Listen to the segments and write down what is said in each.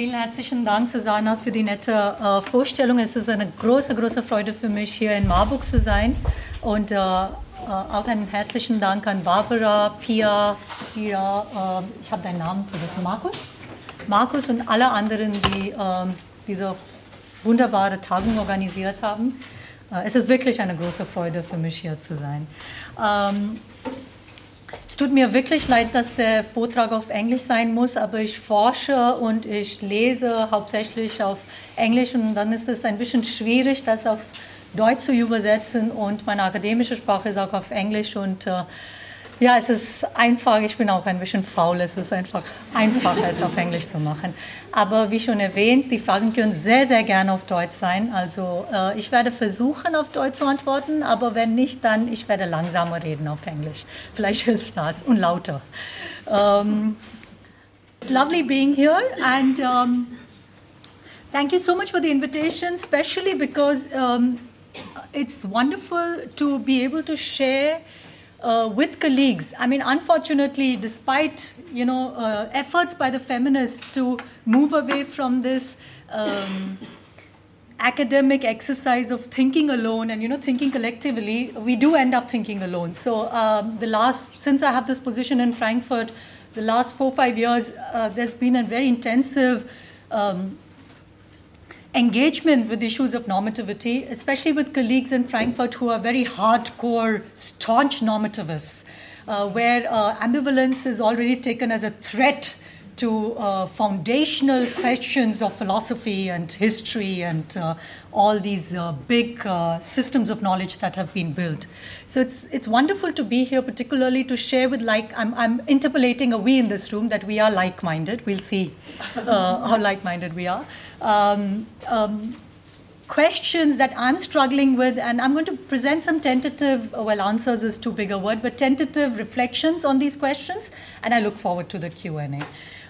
Vielen herzlichen Dank, Susanna, für die nette äh, Vorstellung. Es ist eine große, große Freude für mich, hier in Marburg zu sein. Und äh, äh, auch einen herzlichen Dank an Barbara, Pia, Pia äh, ich habe deinen Namen vergessen, Markus? Markus und alle anderen, die ähm, diese wunderbare Tagung organisiert haben. Äh, es ist wirklich eine große Freude für mich, hier zu sein. Ähm, es tut mir wirklich leid, dass der Vortrag auf Englisch sein muss, aber ich forsche und ich lese hauptsächlich auf Englisch und dann ist es ein bisschen schwierig, das auf Deutsch zu übersetzen und meine akademische Sprache ist auch auf Englisch und äh, ja, es ist einfach, ich bin auch ein bisschen faul, es ist einfach einfacher, es auf Englisch zu machen. Aber wie schon erwähnt, die Fragen können sehr, sehr gerne auf Deutsch sein. Also äh, ich werde versuchen, auf Deutsch zu antworten, aber wenn nicht, dann ich werde langsamer reden auf Englisch. Vielleicht hilft das und lauter. Um, it's lovely being here and um, thank you so much for the invitation, especially because um, it's wonderful to be able to share uh, with colleagues. I mean, unfortunately, despite you know uh, efforts by the feminists to move away from this. Um, academic exercise of thinking alone and you know thinking collectively we do end up thinking alone so um, the last since i have this position in frankfurt the last four five years uh, there's been a very intensive um, engagement with issues of normativity, especially with colleagues in Frankfurt who are very hardcore, staunch normativists, uh, where uh, ambivalence is already taken as a threat to uh, foundational questions of philosophy and history and uh, all these uh, big uh, systems of knowledge that have been built. So it's, it's wonderful to be here, particularly to share with like, I'm, I'm interpolating a we in this room that we are like minded. We'll see uh, how like minded we are. Um, um, questions that I'm struggling with, and I'm going to present some tentative, well, answers is too big a word, but tentative reflections on these questions, and I look forward to the Q&A.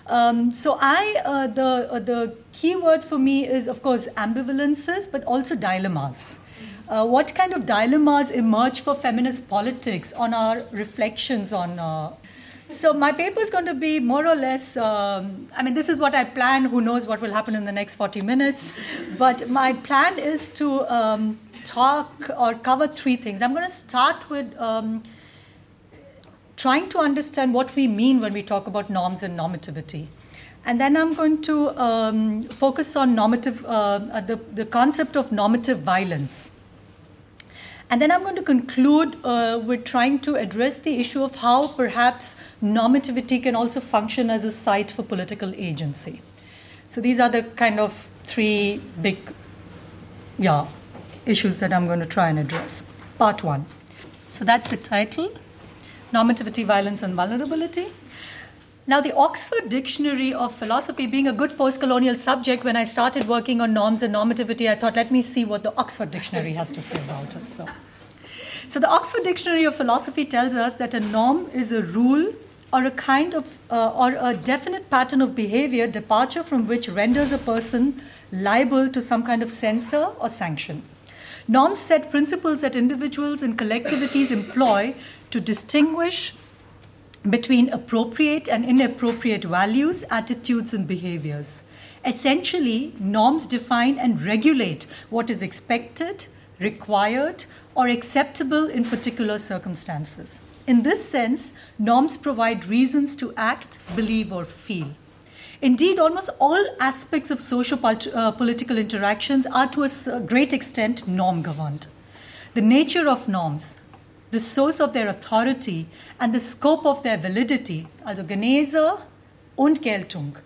Um, so I, uh, the, uh, the key word for me is, of course, ambivalences, but also dilemmas. Uh, what kind of dilemmas emerge for feminist politics on our reflections on uh, so my paper is going to be more or less um, i mean this is what i plan. Who knows what will happen in the next 40 minutes. But my plan is to um, talk or cover three things. I'm going to start with um, trying to understand what we mean when we talk about norms and normativity. And then I'm going to um, focus on normative, uh, the, the concept of normative violence. And then I'm going to conclude uh, with trying to address the issue of how perhaps normativity can also function as a site for political agency. So these are the kind of three big yeah, issues that I'm going to try and address. Part one. So that's the title normativity, violence, and vulnerability. Now, the Oxford Dictionary of Philosophy, being a good post colonial subject, when I started working on norms and normativity, I thought, let me see what the Oxford Dictionary has to say about it. So, so the Oxford Dictionary of Philosophy tells us that a norm is a rule or a kind of uh, or a definite pattern of behavior departure from which renders a person liable to some kind of censor or sanction norms set principles that individuals and collectivities employ to distinguish between appropriate and inappropriate values, attitudes, and behaviors. Essentially, norms define and regulate what is expected, required, or acceptable in particular circumstances. In this sense, norms provide reasons to act, believe, or feel. Indeed, almost all aspects of social uh, political interactions are to a great extent norm governed. The nature of norms, the source of their authority and the scope of their validity, also Genese und Geltung,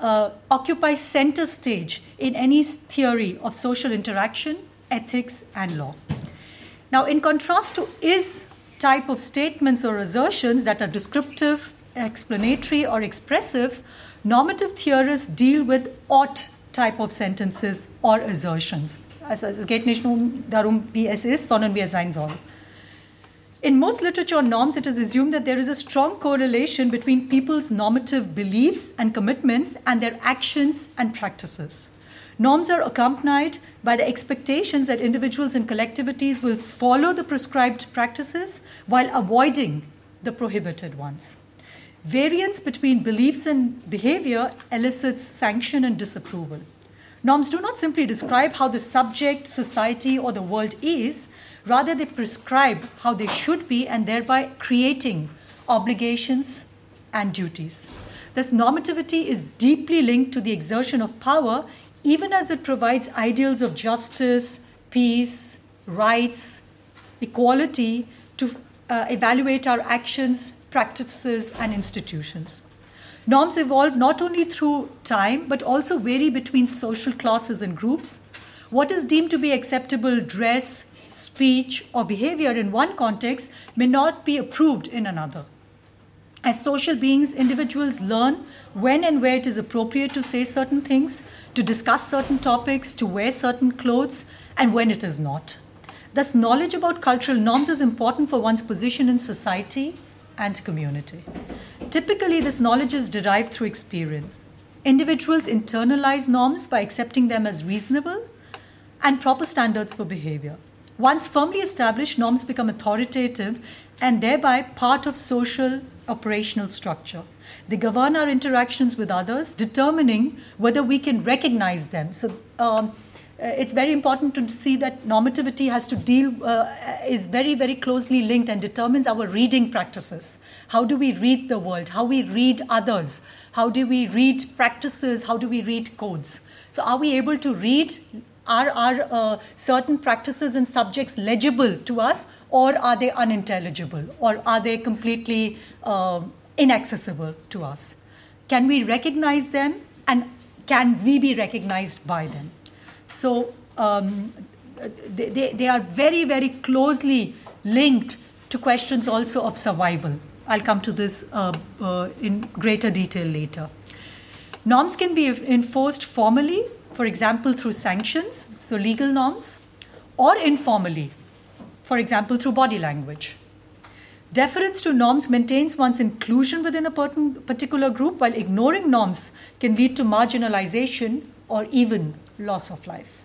uh, occupy center stage in any theory of social interaction, ethics, and law. Now, in contrast to is type of statements or assertions that are descriptive, explanatory, or expressive, normative theorists deal with ought type of sentences or assertions. Also es geht nicht nur darum, wie es ist, sondern wie es sein soll. In most literature on norms, it is assumed that there is a strong correlation between people's normative beliefs and commitments and their actions and practices. Norms are accompanied by the expectations that individuals and collectivities will follow the prescribed practices while avoiding the prohibited ones. Variance between beliefs and behavior elicits sanction and disapproval. Norms do not simply describe how the subject, society, or the world is, rather, they prescribe how they should be and thereby creating obligations and duties. Thus, normativity is deeply linked to the exertion of power, even as it provides ideals of justice, peace, rights, equality to uh, evaluate our actions, practices, and institutions. Norms evolve not only through time but also vary between social classes and groups. What is deemed to be acceptable dress, speech, or behavior in one context may not be approved in another. As social beings, individuals learn when and where it is appropriate to say certain things, to discuss certain topics, to wear certain clothes, and when it is not. Thus, knowledge about cultural norms is important for one's position in society and community. Typically, this knowledge is derived through experience. Individuals internalize norms by accepting them as reasonable and proper standards for behavior. Once firmly established, norms become authoritative and thereby part of social operational structure. They govern our interactions with others, determining whether we can recognize them. So, um, uh, it's very important to see that normativity has to deal uh, is very very closely linked and determines our reading practices. How do we read the world? How we read others? How do we read practices? How do we read codes? So are we able to read are, are uh, certain practices and subjects legible to us, or are they unintelligible, or are they completely uh, inaccessible to us? Can we recognize them, and can we be recognized by them? So um, they, they, are very, very closely linked to questions also of survival. I'll come to this uh, uh in greater detail later. Norms can be enforced formally for example, through sanctions, so legal norms, or informally, for example, through body language. Deference to norms maintains one's inclusion within a particular group, while ignoring norms can lead to marginalization or even loss of life.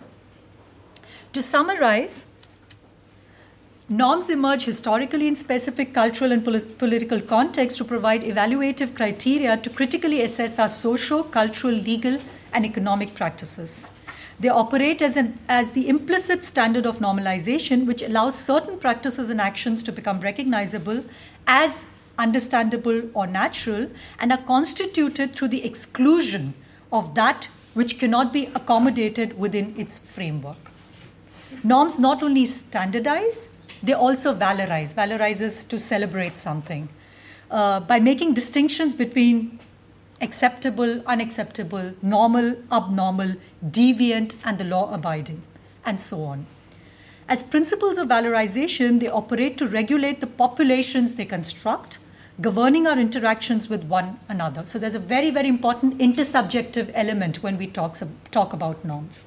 To summarize, norms emerge historically in specific cultural and pol- political contexts to provide evaluative criteria to critically assess our socio cultural, legal, and economic practices. They operate as, an, as the implicit standard of normalization, which allows certain practices and actions to become recognizable as understandable or natural and are constituted through the exclusion of that which cannot be accommodated within its framework. Norms not only standardize, they also valorize. Valorize is to celebrate something. Uh, by making distinctions between acceptable, unacceptable, normal, abnormal, deviant, and the law abiding, and so on. As principles of valorization, they operate to regulate the populations they construct, governing our interactions with one another. So there's a very, very important intersubjective element when we talk, talk about norms.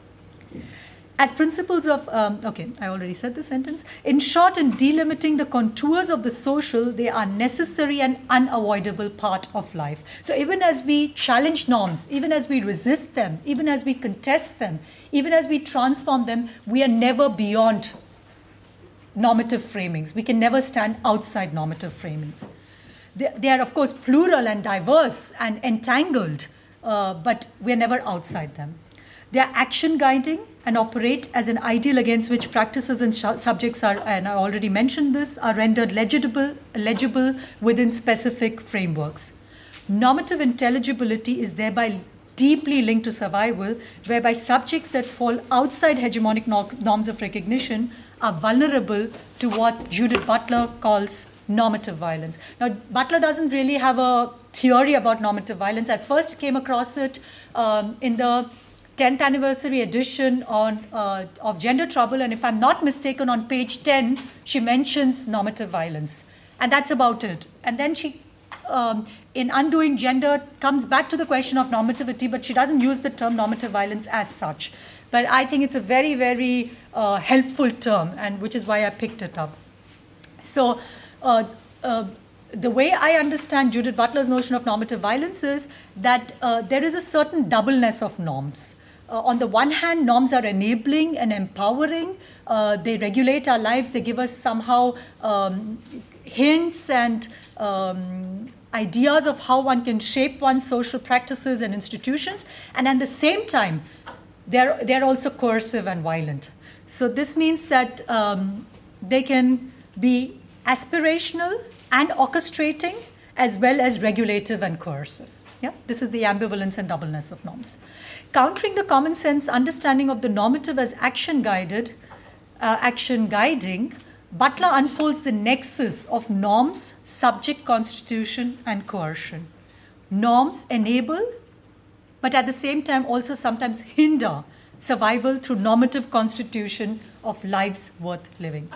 As principles of um, okay i already said the sentence. In short in delimiting the contours of the social they are necessary and unavoidable part of life. So even as we challenge norms even as we resist them even as we contest them even as we transform them we are never beyond normative framings. We can never stand outside normative framings they, they are of course plural and diverse and entangled uh, but we're never outside them they are action guiding and operate as an ideal against which practices and sh- subjects are, and I already mentioned this, are rendered legible, legible within specific frameworks. Normative intelligibility is thereby deeply linked to survival, whereby subjects that fall outside hegemonic norms of recognition are vulnerable to what Judith Butler calls normative violence. Now, Butler doesn't really have a theory about normative violence. I first came across it um, in the 10th anniversary edition on, uh, of Gender Trouble, and if I'm not mistaken, on page 10, she mentions normative violence. And that's about it. And then she, um, in Undoing Gender, comes back to the question of normativity, but she doesn't use the term normative violence as such. But I think it's a very, very uh, helpful term, and which is why I picked it up. So, uh, uh the way I understand Judith Butler's notion of normative violence is that uh, there is a certain doubleness of norms uh, on the one hand, norms are enabling and empowering. Uh, they regulate our lives. They give us somehow um, hints and um, ideas of how one can shape one's social practices and institutions, and at the same time, they're, they're also coercive and violent. So, this means that um, they can be aspirational and orchestrating as well as regulative and coercive. Yeah? This is the ambivalence and doubleness of norms. Countering the common sense understanding of the normative as action guided, uh, action guiding, Butler unfolds the nexus of norms, subject constitution, and coercion. Norms enable, but at the same time also sometimes hinder survival through normative constitution of lives worth living.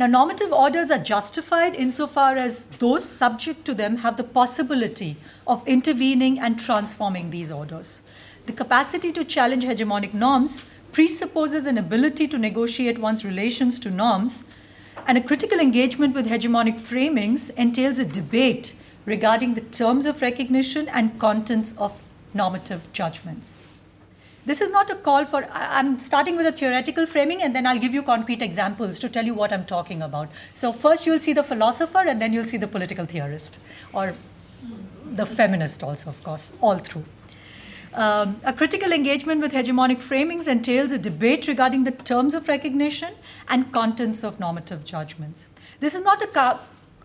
Now, normative orders are justified insofar as those subject to them have the possibility of intervening and transforming these orders. The capacity to challenge hegemonic norms presupposes an ability to negotiate one's relations to norms, and a critical engagement with hegemonic framings entails a debate regarding the terms of recognition and contents of normative judgments. This is not a call for, I'm starting with a theoretical framing and then I'll give you concrete examples to tell you what I'm talking about. So, first you'll see the philosopher and then you'll see the political theorist, or the feminist, also, of course, all through. Um, a critical engagement with hegemonic framings entails a debate regarding the terms of recognition and contents of normative judgments. This is not a,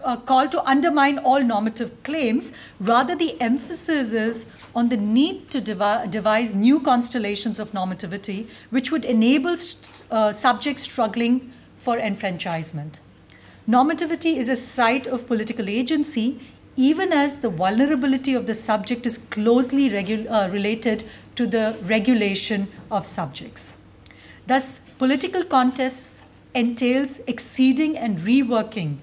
a call to undermine all normative claims, rather, the emphasis is on the need to devi- devise new constellations of normativity which would enable st- uh, subjects struggling for enfranchisement. Normativity is a site of political agency even as the vulnerability of the subject is closely regu- uh, related to the regulation of subjects. Thus, political contests entails exceeding and reworking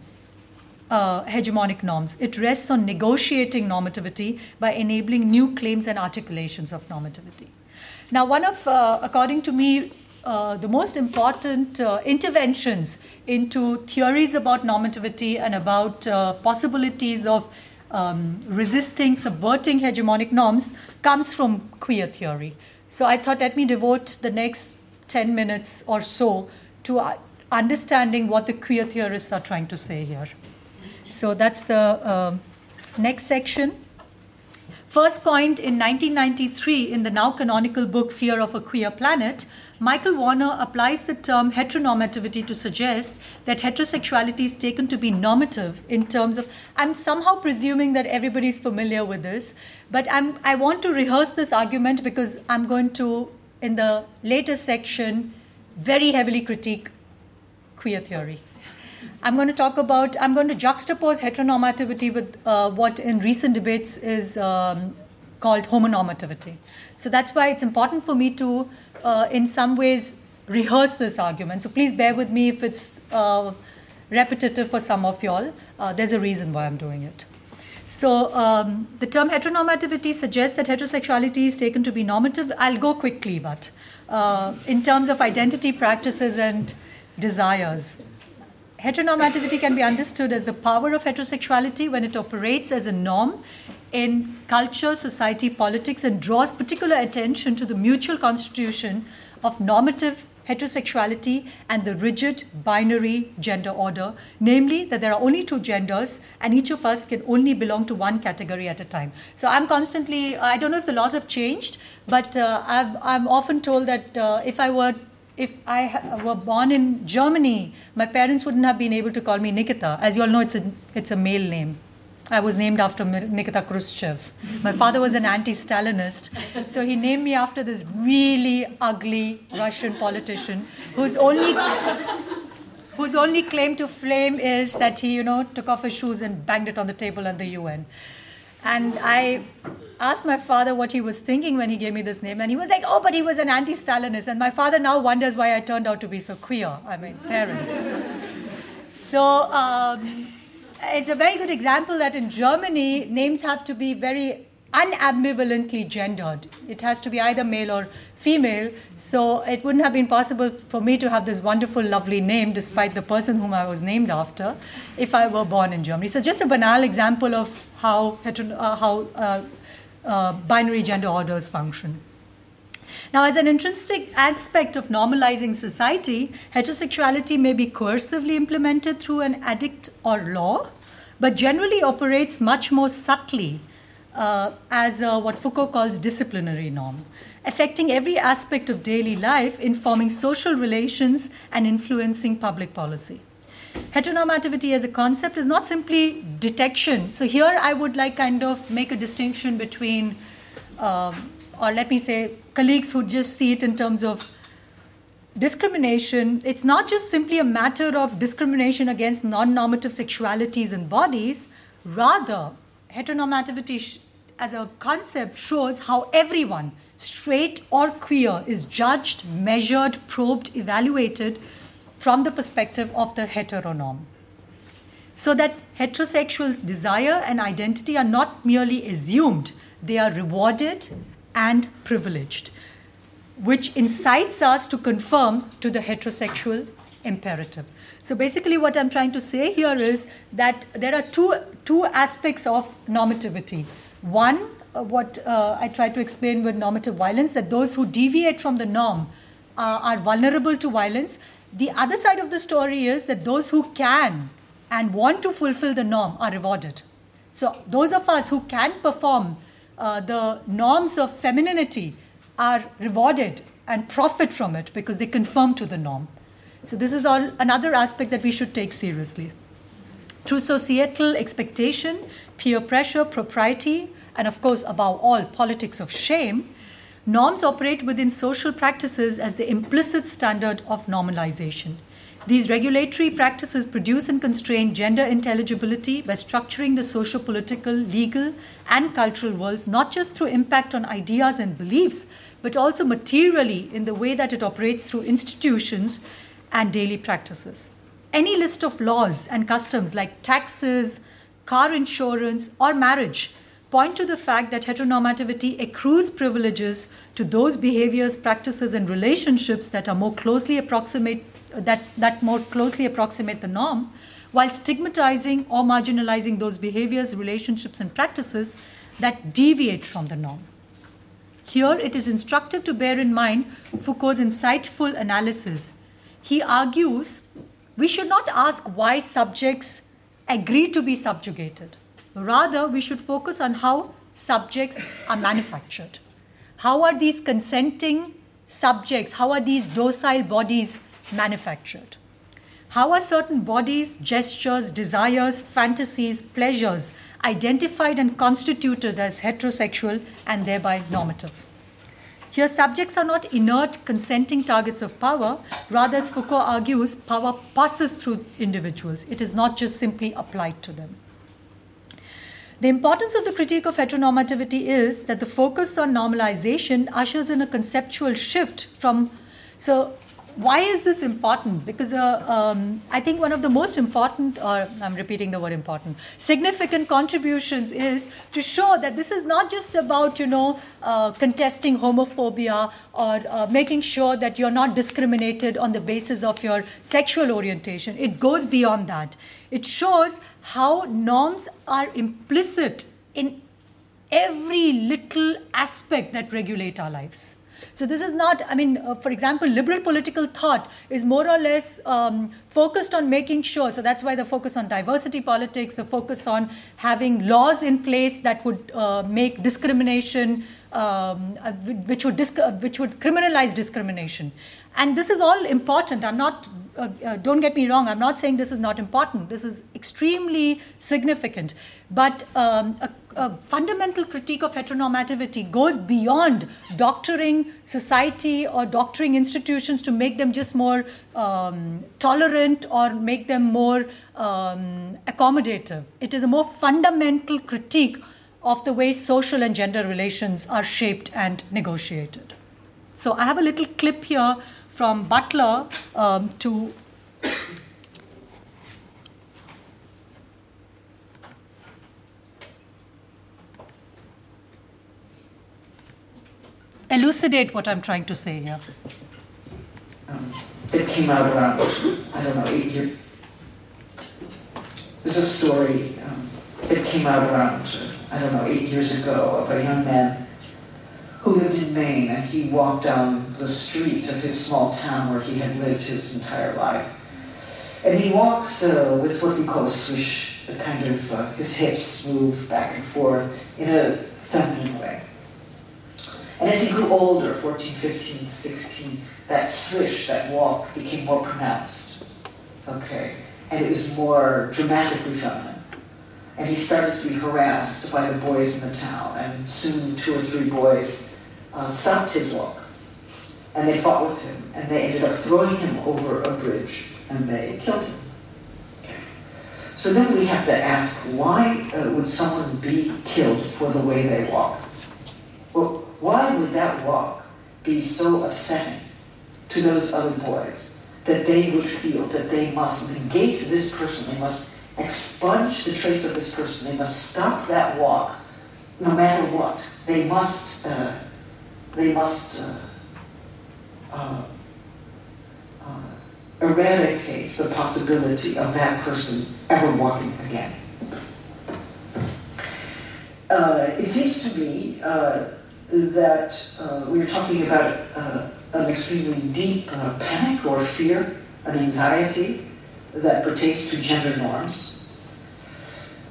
uh, hegemonic norms. It rests on negotiating normativity by enabling new claims and articulations of normativity. Now, one of, uh, according to me, uh, the most important uh, interventions into theories about normativity and about uh, possibilities of um, resisting, subverting hegemonic norms comes from queer theory. So I thought let me devote the next 10 minutes or so to uh, understanding what the queer theorists are trying to say here. So that's the uh, next section. First coined in 1993 in the now canonical book Fear of a Queer Planet, Michael Warner applies the term heteronormativity to suggest that heterosexuality is taken to be normative in terms of. I'm somehow presuming that everybody's familiar with this, but I'm, I want to rehearse this argument because I'm going to, in the later section, very heavily critique queer theory. I'm going to talk about, I'm going to juxtapose heteronormativity with uh, what in recent debates is um, called homonormativity. So that's why it's important for me to, uh, in some ways, rehearse this argument. So please bear with me if it's uh, repetitive for some of y'all. Uh, there's a reason why I'm doing it. So um, the term heteronormativity suggests that heterosexuality is taken to be normative. I'll go quickly, but uh, in terms of identity practices and desires. Heteronormativity can be understood as the power of heterosexuality when it operates as a norm in culture, society, politics, and draws particular attention to the mutual constitution of normative heterosexuality and the rigid binary gender order, namely that there are only two genders and each of us can only belong to one category at a time. So I'm constantly, I don't know if the laws have changed, but uh, i am often told that uh, if I were if I ha- were born in Germany, my parents wouldn't have been able to call me Nikita. As you all know, it's a, it's a male name. I was named after Nikita Khrushchev. My father was an anti Stalinist, so he named me after this really ugly Russian politician whose only, whose only claim to fame is that he, you know, took off his shoes and banged it on the table at the UN. And I asked my father what he was thinking when he gave me this name, and he was like, "Oh, but he was an anti-Stalinist." And my father now wonders why I turned out to be so queer. I mean, parents. so um, it's a very good example that in Germany, names have to be very unambivalently gendered. It has to be either male or female. So it wouldn't have been possible for me to have this wonderful, lovely name, despite the person whom I was named after, if I were born in Germany. So just a banal example of how, uh, how uh, uh, binary gender orders function. Now, as an intrinsic aspect of normalizing society, heterosexuality may be coercively implemented through an edict or law, but generally operates much more subtly uh, as what Foucault calls disciplinary norm, affecting every aspect of daily life, informing social relations and influencing public policy. Heteronormativity as a concept is not simply detection. So here I would like kind of make a distinction between, um, or let me say, colleagues who just see it in terms of discrimination. It's not just simply a matter of discrimination against non-normative sexualities and bodies. Rather, heteronormativity as a concept shows how everyone, straight or queer, is judged, measured, probed, evaluated from the perspective of the heteronorm. So that heterosexual desire and identity are not merely assumed, they are rewarded and privileged, which incites us to conform to the heterosexual imperative. So basically, what I'm trying to say here is that there are two, two aspects of normativity. One, uh, what uh, I try to explain with normative violence, that those who deviate from the norm uh, are vulnerable to violence, the other side of the story is that those who can and want to fulfill the norm are rewarded. So, those of us who can perform uh, the norms of femininity are rewarded and profit from it because they conform to the norm. So, this is all another aspect that we should take seriously. Through societal expectation, peer pressure, propriety, and of course, above all, politics of shame, Norms operate within social practices as the implicit standard of normalization. These regulatory practices produce and constrain gender intelligibility by structuring the socio political, legal, and cultural worlds, not just through impact on ideas and beliefs, but also materially in the way that it operates through institutions and daily practices. Any list of laws and customs like taxes, car insurance, or marriage point to the fact that heteronormativity accrues privileges to those behaviors, practices, and relationships that are more closely approximate that, that more closely approximate the norm, while stigmatizing or marginalizing those behaviors, relationships, and practices that deviate from the norm. Here, it is instructive to bear in mind Foucault's insightful analysis. He argues we should not ask why subjects agree to be subjugated Rather, we should focus on how subjects are manufactured. How are these consenting subjects, how are these docile bodies manufactured? How are certain bodies, gestures, desires, fantasies, pleasures identified and constituted as heterosexual and thereby normative? Here, subjects are not inert, consenting targets of power. Rather, as Foucault argues, power passes through individuals. It is not just simply applied to them. The importance of the critique of heteronormativity is that the focus on normalization ushers in a conceptual shift from. So, why is this important? Because uh, um, I think one of the most important, or I'm repeating the word important, significant contributions is to show that this is not just about, you know, uh, contesting homophobia or uh, making sure that you're not discriminated on the basis of your sexual orientation. It goes beyond that. It shows how norms are implicit in every little aspect that regulate our lives. So this is not, I mean, uh, for example, liberal political thought is more or less um, focused on making sure. So that's why the focus on diversity politics, the focus on having laws in place that would uh, make discrimination, um, uh, which would disc- which would criminalize discrimination. And this is all important. I'm not uh, uh, don't get me wrong, I'm not saying this is not important. This is extremely significant. But um, a, a, fundamental critique of heteronormativity goes beyond doctoring society or doctoring institutions to make them just more um, tolerant or make them more um, accommodative. It is a more fundamental critique of the way social and gender relations are shaped and negotiated. So I have a little clip here from Butler um, to elucidate what I'm trying to say here. Um, it came out around, I don't know, eight years. There's a story, um, it came out around, I don't know, eight years ago of a young man who lived in Maine, and he walked down the street of his small town where he had lived his entire life. And he walks uh, with what we call a swish a kind of, uh, his hips move back and forth in a feminine way. And as he grew older, 14, 15, 16, that swish, that walk became more pronounced. Okay. And it was more dramatically feminine. And he started to be harassed by the boys in the town. And soon two or three boys uh, his walk. And they fought with him. And they ended up throwing him over a bridge. And they killed him. So then we have to ask, why uh, would someone be killed for the way they walk? Well, why would that walk be so upsetting to those other boys that they would feel that they must negate this person, they must expunge the trace of this person, they must stop that walk no matter what. They must, uh, they must uh, uh, uh eradicate the possibility of that person ever walking again. Uh, it seems to me uh, that uh, we are talking about uh, an extremely deep uh, panic or fear, an anxiety that pertains to gender norms.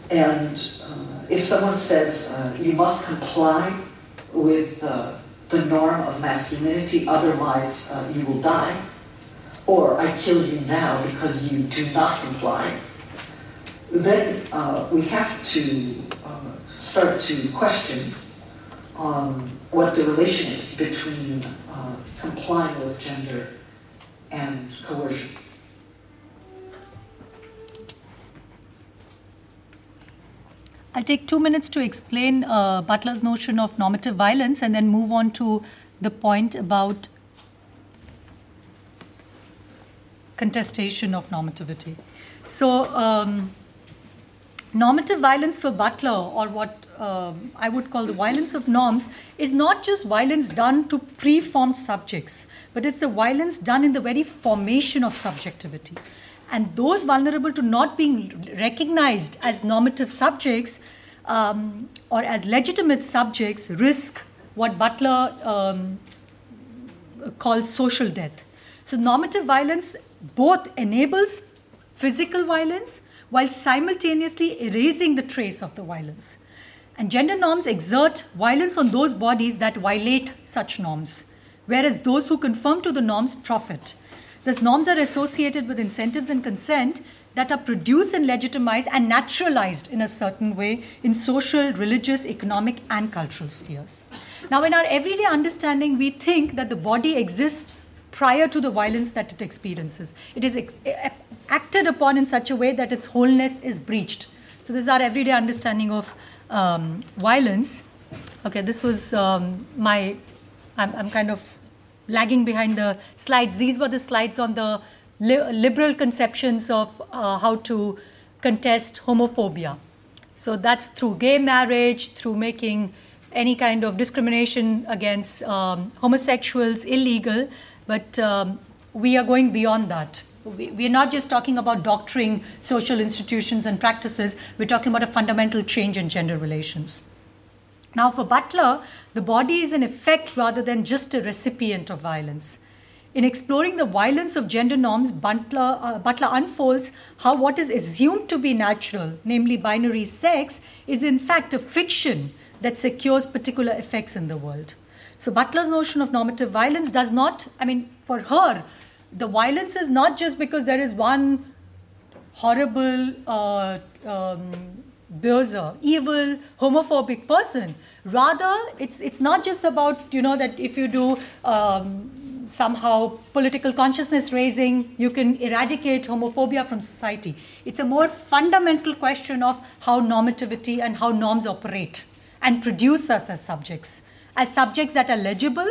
And uh, if someone says uh, you must comply with the norm of masculinity, otherwise you will die, or I kill you now because you do not comply, then uh, we have to uh, start to question um, what the relation is between uh, complying with gender and coercion. I'll take two minutes to explain uh, Butler's notion of normative violence and then move on to the point about contestation of normativity. So, um, normative violence for Butler, or what um, I would call the violence of norms, is not just violence done to preformed subjects, but it's the violence done in the very formation of subjectivity. And those vulnerable to not being recognized as normative subjects um, or as legitimate subjects risk what Butler um, calls social death. So, normative violence both enables physical violence while simultaneously erasing the trace of the violence. And gender norms exert violence on those bodies that violate such norms, whereas those who conform to the norms profit. Thus, norms are associated with incentives and consent that are produced and legitimized and naturalized in a certain way in social, religious, economic, and cultural spheres. Now, in our everyday understanding, we think that the body exists prior to the violence that it experiences. It is ex- acted upon in such a way that its wholeness is breached. So, this is our everyday understanding of um, violence. Okay, this was um, my, I'm, I'm, kind of lagging behind the slides. These were the slides on the li- liberal conceptions of uh, how to contest homophobia. So, that's through gay marriage, through making any kind of discrimination against um, homosexuals illegal, but um, we are going beyond that. We, are not just talking about doctoring social institutions and practices, we're talking about a fundamental change in gender relations. Now, for Butler, the body is an effect rather than just a recipient of violence. In exploring the violence of gender norms, Butler, uh, Butler unfolds how what is assumed to be natural, namely binary sex, is in fact a fiction that secures particular effects in the world. So Butler's notion of normative violence does not, I mean, for her, the violence is not just because there is one horrible, uh, um, böse, evil, homophobic person. Rather, it's it's not just about you know that if you do um, somehow political consciousness raising, you can eradicate homophobia from society. It's a more fundamental question of how normativity and how norms operate and produce us as subjects as subjects that are legible,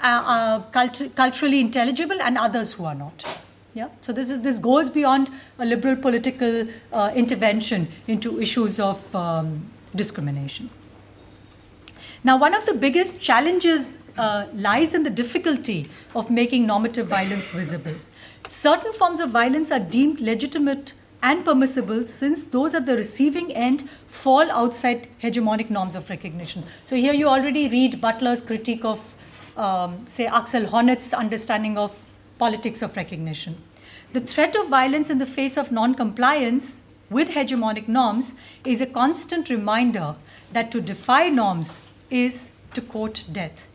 uh, uh, cult- culturally intelligible, and others who are not. Yeah? So this is this goes beyond a liberal political uh, intervention into issues of um, discrimination. Now, one of the biggest challenges uh, lies in the difficulty of making normative violence visible. Certain forms of violence are deemed legitimate and permissible since those at the receiving end fall outside hegemonic norms of recognition. So here you already read Butler's critique of, um, say, Axel Honneth's understanding of politics of recognition. The threat of violence in the face of non compliance with hegemonic norms is a constant reminder that to defy norms is to court death.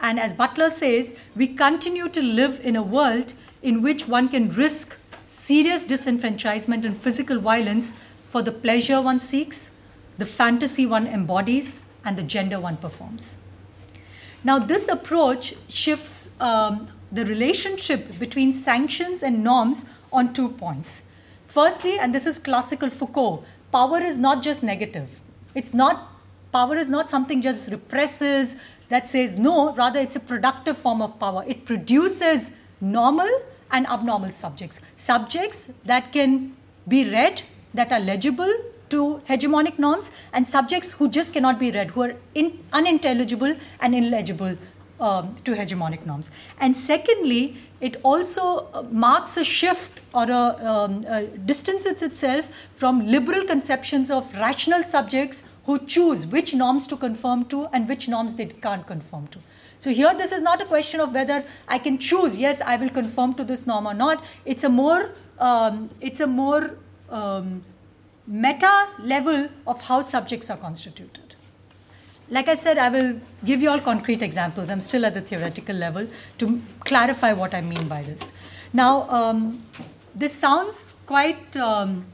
And as Butler says, we continue to live in a world in which one can risk serious disenfranchisement and physical violence for the pleasure one seeks, the fantasy one embodies, and the gender one performs. Now, this approach shifts um, the relationship between sanctions and norms on two points. Firstly, and this is classical Foucault, power is not just negative. It's not power is not something just represses that says no, rather it's a productive form of power. It produces normal and abnormal subjects. Subjects that can be read, that are legible to hegemonic norms, and subjects who just cannot be read, who are in, unintelligible and illegible um, to hegemonic norms. And secondly, it also uh, marks a shift or a, um, a distances itself from liberal conceptions of rational subjects who choose which norms to conform to and which norms they can't conform to. So here, this is not a question of whether I can choose. Yes, I will conform to this norm or not. It's a more um, it's a more um, meta level of how subjects are constituted. Like I said, I will give you all concrete examples. I'm still at the theoretical level to clarify what I mean by this. Now, um, this sounds quite um,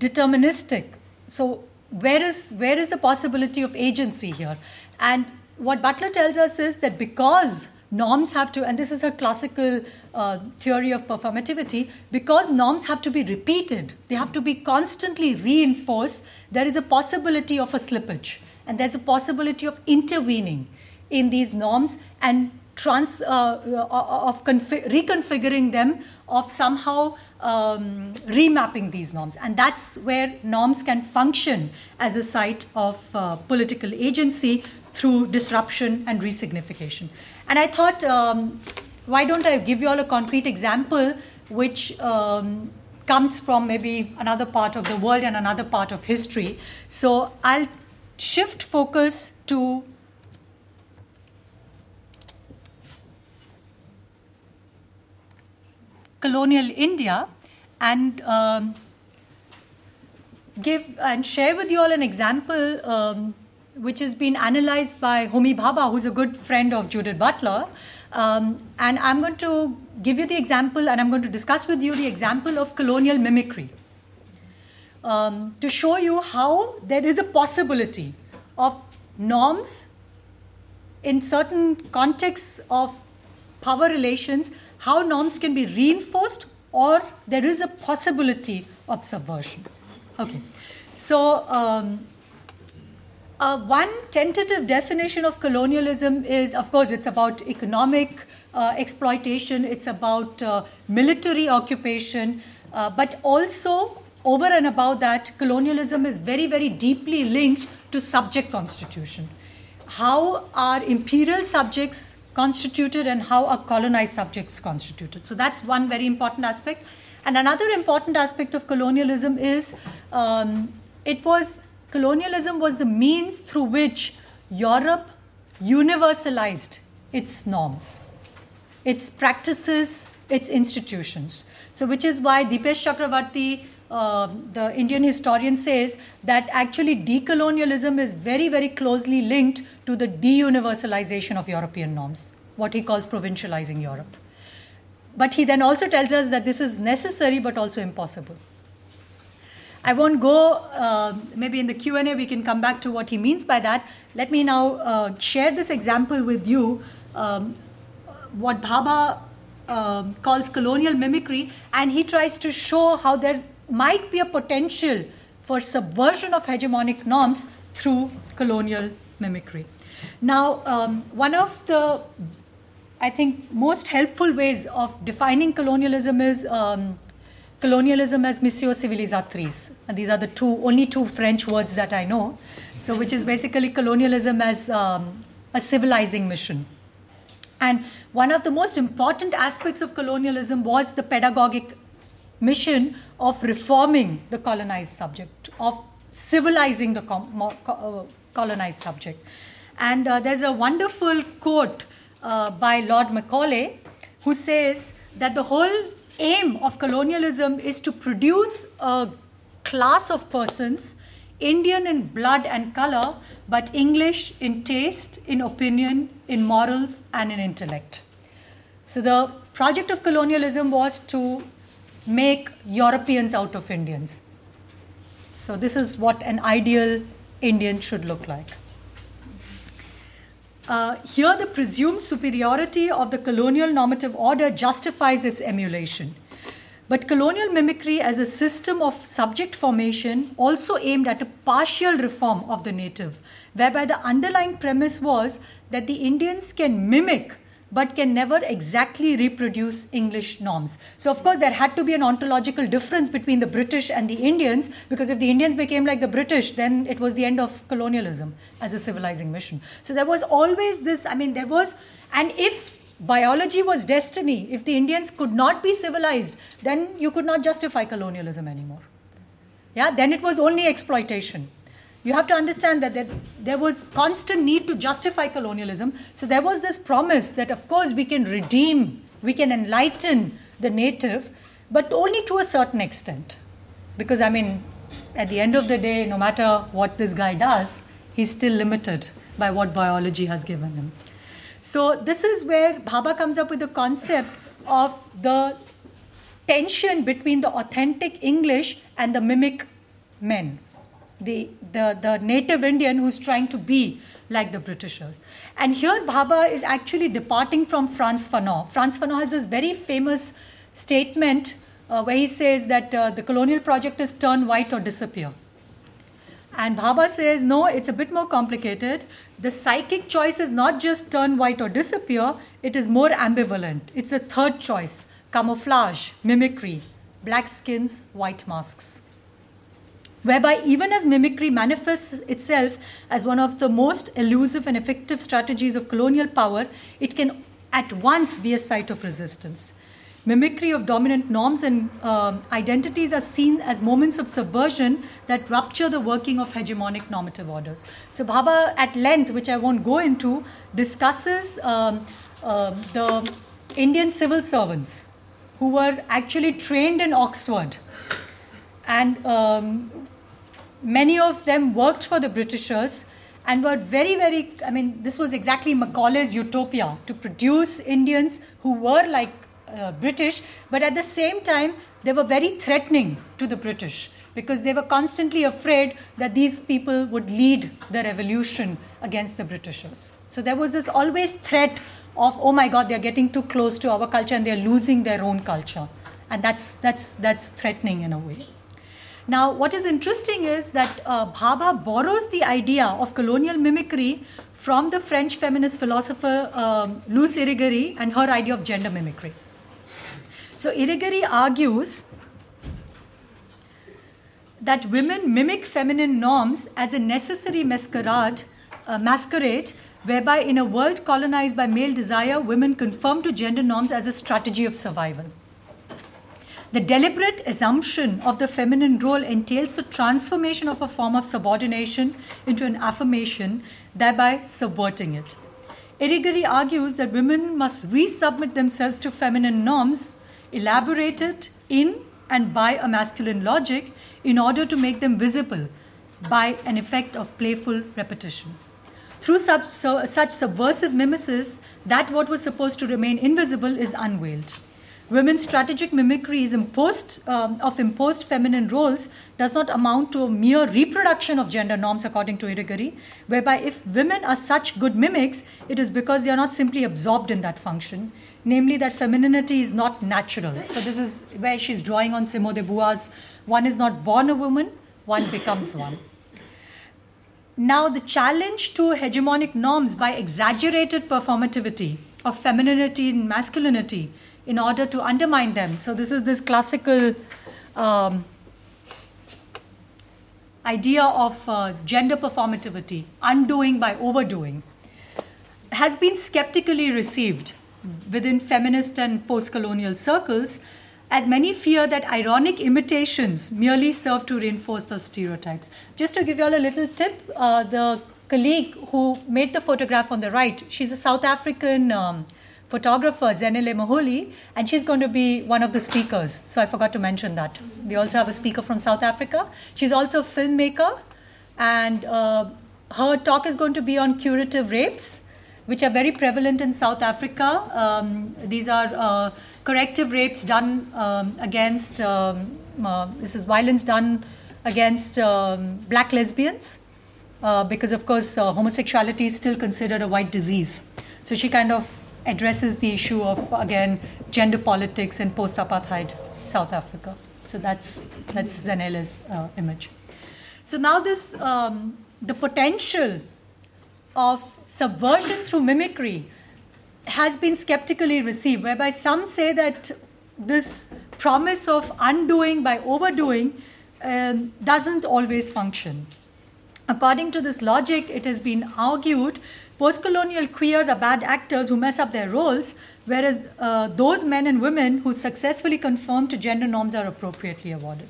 deterministic. So, where is where is the possibility of agency here? And what Butler tells us is that because norms have to, and this is a classical uh, theory of performativity, because norms have to be repeated, they have to be constantly reinforced, there is a possibility of a slippage. And there's a possibility of intervening in these norms and trans, uh, uh of confi- reconfiguring them, of somehow um, remapping these norms. And that's where norms can function as a site of uh, political agency through disruption and resignification. And I thought, um, why don't I give you all a concrete example which um, comes from maybe another part of the world and another part of history. So I'll shift focus to colonial India and um, give and share with you all an example um, which has been analyzed by Homi Bhabha, who's a good friend of Judith Butler. Um, and I'm going to give you the example, and I'm going to discuss with you the example of colonial mimicry um, to show you how there is a possibility of norms in certain contexts of power relations, how norms can be reinforced or there is a possibility of subversion. Okay, so um, uh, one tentative definition of colonialism is, of course, it's about economic uh, exploitation, it's about uh, military occupation, uh, but also over and above that, colonialism is very, very deeply linked to subject constitution. How are imperial subjects constituted and how are colonized subjects constituted? So that's one very important aspect. And another important aspect of colonialism is um, it was colonialism was the means through which Europe universalized its norms, its practices, its institutions. So, which is why Dipesh Chakravarty, uh, the Indian historian, says that actually decolonialism is very, very closely linked to the deuniversalization of European norms, what he calls provincializing Europe. But he then also tells us that this is necessary but also impossible. I won't go, uh, maybe in the Q&A we can come back to what he means by that. Let me now uh, share this example with you, um, what Bhabha um, calls colonial mimicry, and he tries to show how there might be a potential for subversion of hegemonic norms through colonial mimicry. Now, um, one of the, I think, most helpful ways of defining colonialism is um, colonialism as mission civilisatrice. And these are the two only two French words that I know. So, which is basically colonialism as um, a civilizing mission. And one of the most important aspects of colonialism was the pedagogic mission of reforming the colonized subject, of civilizing the uh, colonized subject. And uh, there's a wonderful quote uh, by Lord Macaulay who says that the whole aim of colonialism is to produce a class of persons, Indian in blood and color, but English in taste, in opinion, in morals, and in intellect. So the project of colonialism was to make Europeans out of Indians. So this is what an ideal Indian should look like. Uh, here, the presumed superiority of the colonial normative order justifies its emulation. But colonial mimicry as a system of subject formation also aimed at a partial reform of the native, whereby the underlying premise was that the Indians can mimic but can never exactly reproduce English norms. So, of course, there had to be an ontological difference between the British and the Indians, because if the Indians became like the British, then it was the end of colonialism as a civilizing mission. So, there was always this, I mean, there was, and if biology was destiny, if the Indians could not be civilized, then you could not justify colonialism anymore. Yeah, then it was only exploitation. You have to understand that there, there was constant need to justify colonialism. So there was this promise that, of course, we can redeem, we can enlighten the native, but only to a certain extent. Because, I mean, at the end of the day, no matter what this guy does, he's still limited by what biology has given him. So, this is where Bhabha comes up with the concept of the tension between the authentic English and the mimic men the, the, the native Indian who's trying to be like the Britishers. And here Bhabha is actually departing from Frantz Fanon. Frantz Fanon has this very famous statement uh, where he says that uh, the colonial project is turn white or disappear. And Bhabha says, no, it's a bit more complicated. The psychic choice is not just turn white or disappear, it is more ambivalent. It's a third choice camouflage, mimicry, black skins, white masks whereby even as mimicry manifests itself as one of the most elusive and effective strategies of colonial power, it can at once be a site of resistance. Mimicry of dominant norms and uh, identities are seen as moments of subversion that rupture the working of hegemonic normative orders. So, Bhabha, at length, which I won't go into, discusses um, uh, the Indian civil servants who were actually trained in Oxford and um, many of them worked for the Britishers and were very, very, I mean, this was exactly Macaulay's utopia to produce Indians who were like uh, British, but at the same time, they were very threatening to the British because they were constantly afraid that these people would lead the revolution against the Britishers. So there was this always threat of, oh my God, they're getting too close to our culture and they're losing their own culture. And that's, that's, that's threatening in a way. Now, what is interesting is that uh, Bhabha borrows the idea of colonial mimicry from the French feminist philosopher um, Luce Irigaray and her idea of gender mimicry. So, Irigaray argues that women mimic feminine norms as a necessary masquerade, uh, masquerade whereby in a world colonized by male desire, women conform to gender norms as a strategy of survival. The deliberate assumption of the feminine role entails the transformation of a form of subordination into an affirmation, thereby subverting it. Irigaray argues that women must resubmit themselves to feminine norms elaborated in and by a masculine logic in order to make them visible by an effect of playful repetition. Through sub, so, such subversive mimesis, that what was supposed to remain invisible is unveiled. Women's strategic mimicry imposed, um, of imposed feminine roles does not amount to a mere reproduction of gender norms, according to Irigaray, whereby if women are such good mimics, it is because they are not simply absorbed in that function, namely that femininity is not natural. So this is where she's drawing on Simone de Beauvoir's one is not born a woman, one becomes one. Now, the challenge to hegemonic norms by exaggerated performativity of femininity and masculinity in order to undermine them. So, this is this classical um, idea of uh, gender performativity, undoing by overdoing, has been skeptically received within feminist and post colonial circles, as many fear that ironic imitations merely serve to reinforce those stereotypes. Just to give you all a little tip, uh, the colleague who made the photograph on the right, she's a South African um, photographer Zanele Muholi, and she's going to be one of the speakers. So I forgot to mention that. We also have a speaker from South Africa. She's also a filmmaker, and uh, her talk is going to be on curative rapes, which are very prevalent in South Africa. Um, these are uh, corrective rapes done um, against, um, uh, this is violence done against um, black lesbians. Uh, because, of course, uh, homosexuality is still considered a white disease. So she kind of addresses the issue of, again, gender politics in post apartheid South Africa. So that's, that's Zanele's uh, image. So now, this, um, the potential of subversion through mimicry has been skeptically received, whereby some say that this promise of undoing by overdoing um, doesn't always function. According to this logic, it has been argued post colonial queers are bad actors who mess up their roles, whereas uh, those men and women who successfully conform to gender norms are appropriately awarded.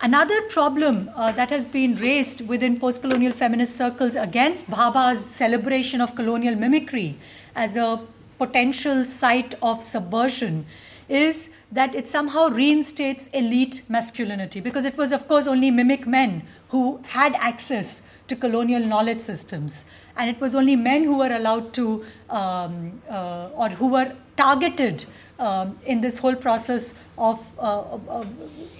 Another problem uh, that has been raised within post colonial feminist circles against Bhabha's celebration of colonial mimicry as a potential site of subversion is that it somehow reinstates elite masculinity because it was, of course, only mimic men who had access to colonial knowledge systems. And it was only men who were allowed to, um, uh, or who were targeted um, in this whole process of uh,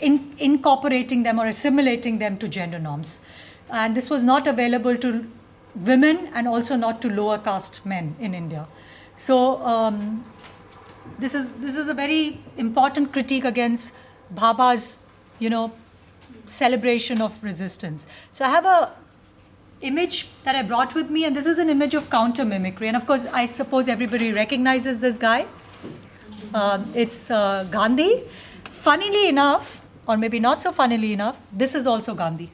in, incorporating them or assimilating them to gender norms. And this was not available to women and also not to lower caste men in India. So, um, this is this is a very important critique against Bhabha's, you know, celebration of resistance. So I have a image that I brought with me, and this is an image of counter mimicry. And of course, I suppose everybody recognizes this guy. Uh, it's uh, Gandhi. Funnily enough, or maybe not so funnily enough, this is also Gandhi.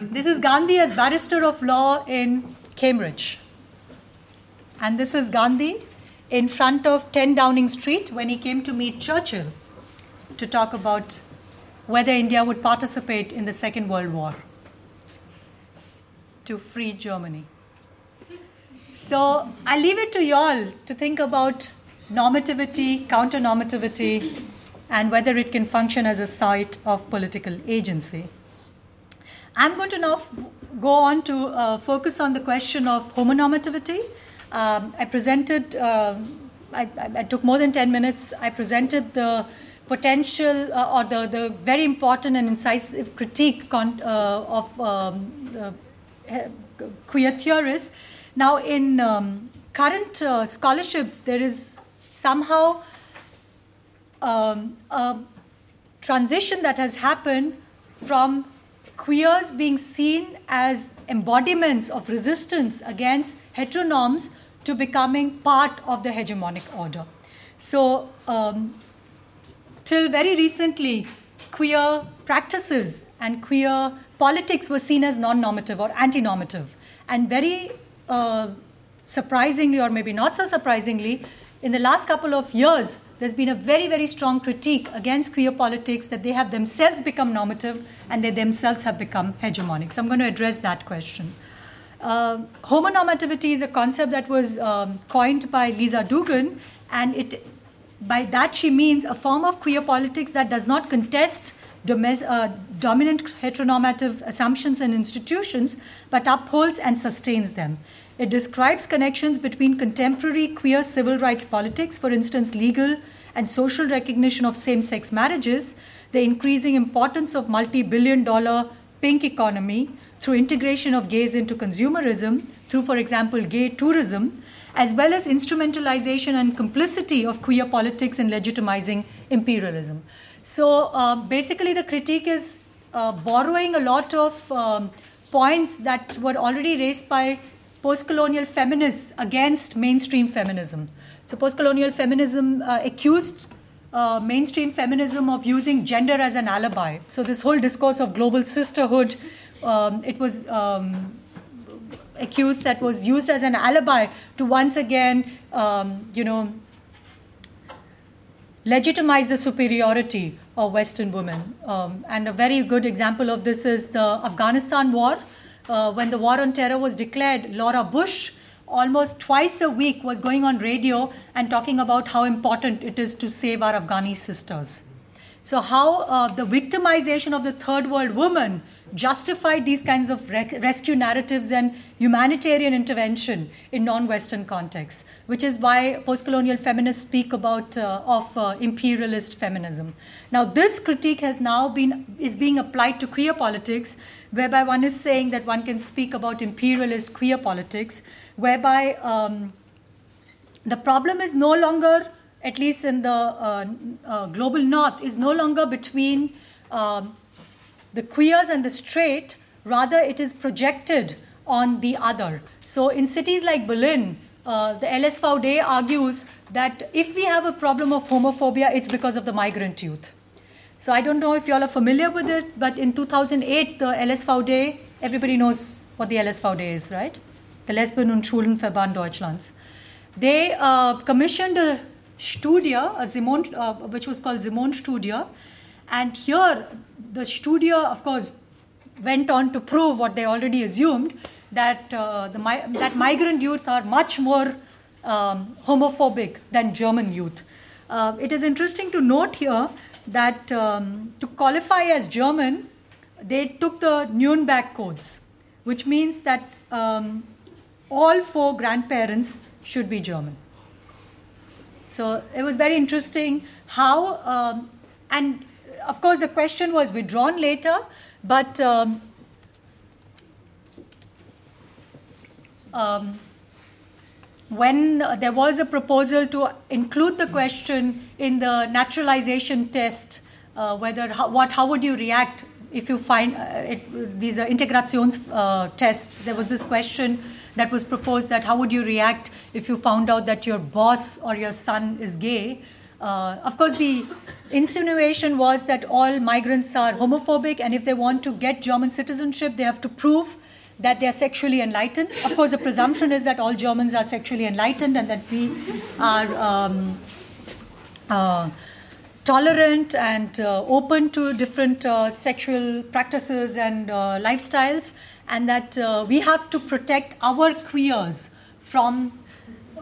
This is Gandhi as barrister of law in Cambridge. And this is Gandhi in front of 10 Downing Street when he came to meet Churchill to talk about whether India would participate in the Second World War to free Germany. So I leave it to y'all to think about normativity, counter normativity, and whether it can function as a site of political agency. I'm going to now f- go on to uh, focus on the question of homonormativity. Um, I presented, uh, I, I, took more than 10 minutes. I presented the potential uh, or the, the very important and incisive critique con- uh, of um, queer theorists. Now, in um, current uh, scholarship, there is somehow um, a transition that has happened from queers being seen as embodiments of resistance against heteronorms to becoming part of the hegemonic order. So, um, till very recently, queer practices and queer politics were seen as non normative or anti normative. And very uh, surprisingly, or maybe not so surprisingly, in the last couple of years, there's been a very, very strong critique against queer politics that they have themselves become normative and they themselves have become hegemonic. So I'm going to address that question. Uh, homonormativity is a concept that was um, coined by Lisa Duggan, and it by that, she means a form of queer politics that does not contest uh, dominant heteronormative assumptions and institutions, but upholds and sustains them. It describes connections between contemporary queer civil rights politics, for instance, legal and social recognition of same sex marriages, the increasing importance of multi billion dollar pink economy through integration of gays into consumerism, through, for example, gay tourism, as well as instrumentalization and complicity of queer politics in legitimizing imperialism. So uh, basically, the critique is uh, borrowing a lot of um, points that were already raised by post colonial feminists against mainstream feminism. So, post colonial feminism uh, accused uh, mainstream feminism of using gender as an alibi. So, this whole discourse of global sisterhood, um, it was. Um, accused that was used as an alibi to once again, um, you know, legitimize the superiority of Western women. Um, and a very good example of this is the Afghanistan war. Uh, when the war on terror was declared, Laura Bush almost twice a week was going on radio and talking about how important it is to save our Afghani sisters. So, how uh, the victimization of the third world woman justified these kinds of rec- rescue narratives and humanitarian intervention in non-Western contexts, which is why post-colonial feminists speak about uh, of uh, imperialist feminism. Now, this critique has now been is being applied to queer politics, whereby one is saying that one can speak about imperialist queer politics, whereby um, the problem is no longer, at least in the uh, uh global north, is no longer between um, the queers and the straight, rather, it is projected on the other. So, in cities like Berlin, uh, the LSVD argues that if we have a problem of homophobia, it's because of the migrant youth. So, I don't know if you all are familiar with it, but in 2008, the LSVD, everybody knows what the LSVD is, right? The Lesben- und Schwulenverband Deutschlands. They uh, commissioned a studie, a Simon, uh, which was called Simon Studie, and here the studio, of course, went on to prove what they already assumed that, uh, the, that migrant youth are much more um, homophobic than German youth. Uh, it is interesting to note here that um, to qualify as German, they took the Nuremberg codes, which means that um, all four grandparents should be German. So it was very interesting how, um, and of course, the question was withdrawn later, but um, um, when there was a proposal to include the question in the naturalization test, uh, whether how, what how would you react if you find uh, it, these are integrations uh, tests, there was this question that was proposed that how would you react if you found out that your boss or your son is gay? Uh, of course, the insinuation was that all migrants are homophobic, and if they want to get German citizenship, they have to prove that they are sexually enlightened. Of course, the presumption is that all Germans are sexually enlightened and that we are um, uh, tolerant and uh, open to different uh, sexual practices and uh, lifestyles, and that uh, we have to protect our queers from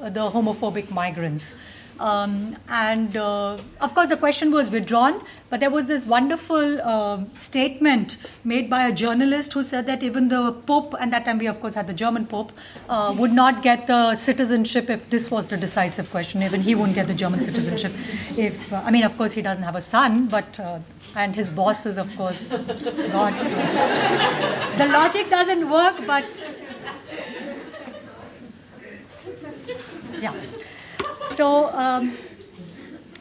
the homophobic migrants. Um, and uh, of course, the question was withdrawn, but there was this wonderful uh, statement made by a journalist who said that even the Pope, and that time we of course had the German Pope, uh, would not get the citizenship if this was the decisive question. Even he wouldn't get the German citizenship if, uh, I mean, of course, he doesn't have a son, but, uh, and his boss is, of course, God. So. The logic doesn't work, but. Yeah. So um,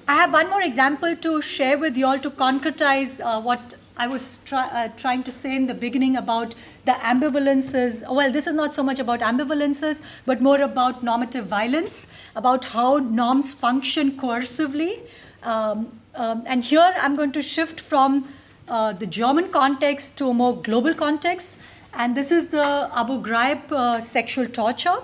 I have one more example to share with you all to concretize uh, what I was try, uh, trying to say in the beginning about the ambivalences. Well, this is not so much about ambivalences, but more about normative violence, about how norms function coercively. Um, um, and here I'm going to shift from uh, the German context to a more global context. And this is the Abu Ghraib uh, sexual torture.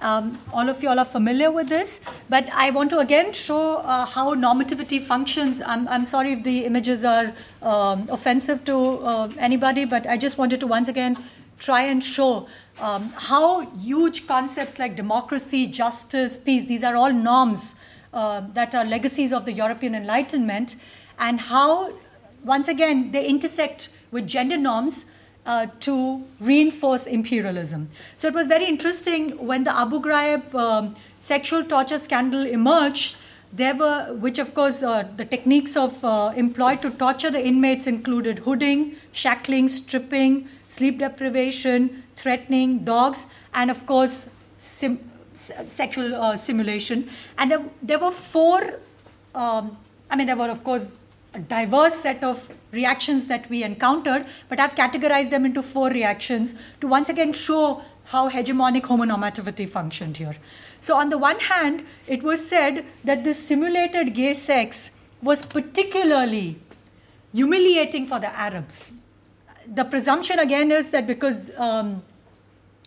Um, all of you all are familiar with this, but I want to again show uh, how normativity functions. I'm, I'm sorry if the images are um, offensive to uh, anybody, but I just wanted to once again try and show um, how huge concepts like democracy, justice, peace, these are all norms uh, that are legacies of the European Enlightenment, and how, once again, they intersect with gender norms uh, to reinforce imperialism. So it was very interesting when the Abu Ghraib um, sexual torture scandal emerged. There were, which of course, uh, the techniques of uh, employed to torture the inmates included hooding, shackling, stripping, sleep deprivation, threatening, dogs, and of course, sim- sexual uh, simulation. And there, there were four. Um, I mean, there were of course diverse set of reactions that we encountered, but I've categorized them into four reactions to once again show how hegemonic homonormativity functioned here. So, on the one hand, it was said that the simulated gay sex was particularly humiliating for the Arabs. The presumption again is that because um,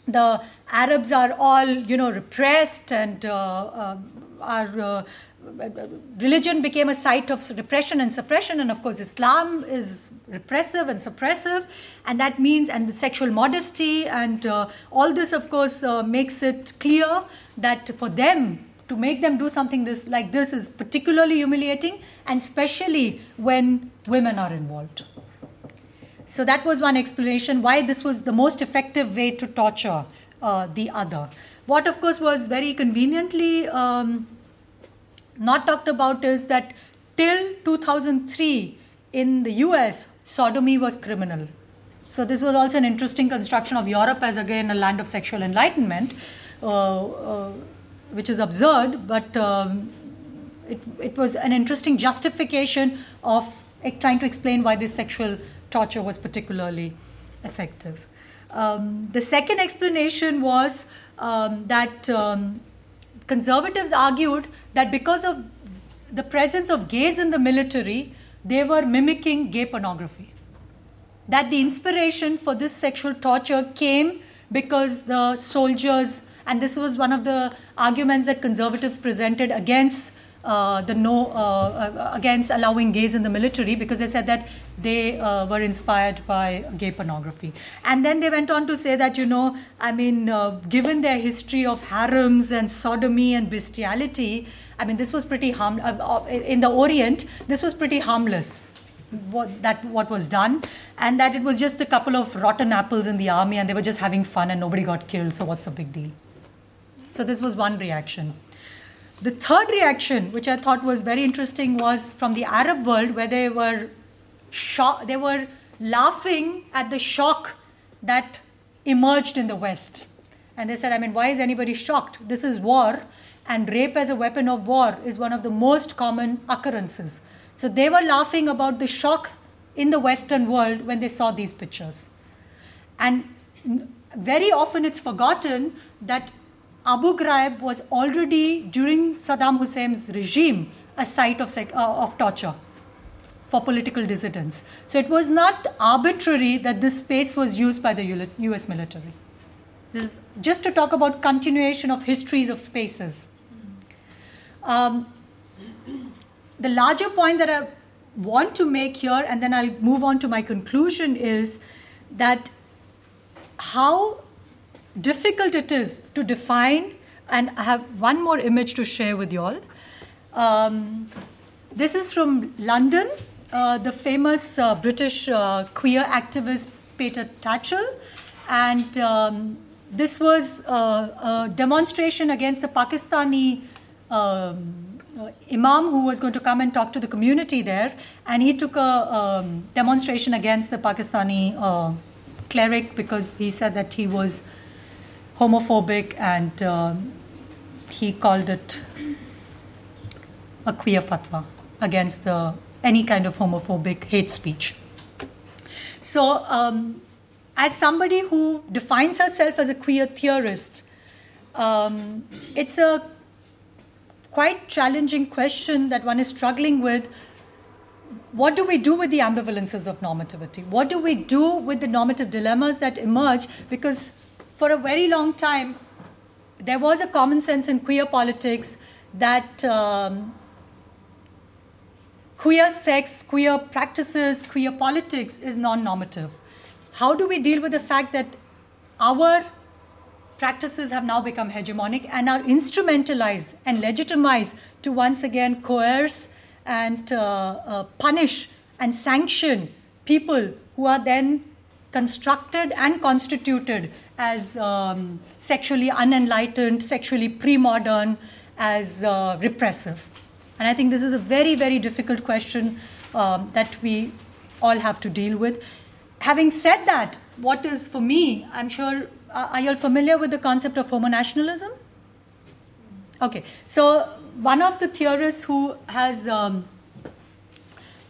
the Arabs are all, you know, repressed and uh, uh, our uh, religion became a site of repression and suppression, and of course, Islam is repressive and suppressive, and that means, and the sexual modesty, and uh, all this, of course, uh, makes it clear that for them to make them do something this like this is particularly humiliating, and especially when women are involved. So that was one explanation why this was the most effective way to torture uh, the other. What, of course, was very conveniently um, not talked about is that till 2003 in the US, sodomy was criminal. So this was also an interesting construction of Europe as again a land of sexual enlightenment, uh, uh, which is absurd, but um, it, it was an interesting justification of trying to explain why this sexual torture was particularly effective. Um, the second explanation was um, that um, conservatives argued that because of the presence of gays in the military, they were mimicking gay pornography. That the inspiration for this sexual torture came because the soldiers, and this was one of the arguments that conservatives presented against uh, the no uh, uh, against allowing gays in the military because they said that they uh, were inspired by gay pornography. And then they went on to say that you know i mean uh, given their history of harems and sodomy and bestiality i mean this was pretty harm uh, in the orient this was pretty harmless what that what was done. And that it was just a couple of rotten apples in the army and they were just having fun and nobody got killed so what's the big deal? So this was one reaction the third reaction, which I thought was very interesting, was from the Arab world, where they were shock, they were laughing at the shock that emerged in the West. And they said, I mean, why is anybody shocked? This is war, and rape as a weapon of war is one of the most common occurrences. So they were laughing about the shock in the Western world when they saw these pictures. And very often it's forgotten that Abu Ghraib was already, during Saddam Hussein's regime, a site of, uh, of torture for political dissidents. So it was not arbitrary that this space was used by the US military. This just to talk about continuation of histories of spaces. Um, the larger point that I want to make here, and then I'll move on to my conclusion, is that how difficult it is to define, and I have one more image to share with you all. Um, this is from London, uh, the famous uh, British uh, queer activist Peter Tatchell, and um, this was a demonstration against the Pakistani um, uh, imam who was going to come and talk to the community there, and he took a um, demonstration against the Pakistani uh, cleric because he said that he was homophobic and uh, he called it a queer fatwa against the, any kind of homophobic hate speech. So, um, as somebody who defines herself as a queer theorist, um, it's a quite challenging question that one is struggling with. What do we do with the ambivalences of normativity? What do we do with the normative dilemmas that emerge? Because for a very long time, there was a common sense in queer politics that um, queer sex, queer practices, queer politics is non normative. How do we deal with the fact that our practices have now become hegemonic and are instrumentalized and legitimized to once again coerce and uh, uh, punish and sanction people who are then constructed and constituted as um, sexually unenlightened, sexually pre modern, as uh, repressive? And I think this is a very, very difficult question um, that we all have to deal with. Having said that, what is for me, I'm sure, uh, are you all familiar with the concept of homonationalism? Okay, so one of the theorists who has um,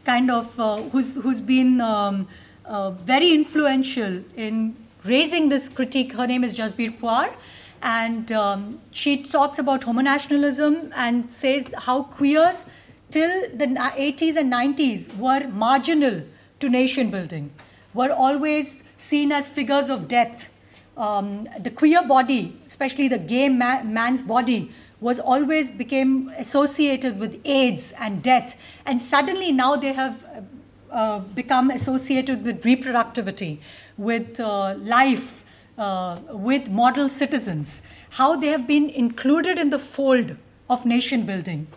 kind of, uh, who's, who's been um, uh, very influential in raising this critique. Her name is Jasbir Puar. And um, she talks about homonationalism and says how queers till the 80s and 90s were marginal to nation building, were always seen as figures of death. Um, the queer body, especially the gay ma- man's body, was always became associated with AIDS and death, and suddenly now they have uh, become associated with reproductivity, with uh, life, uh, with model citizens, how they have been included in the fold of nation building,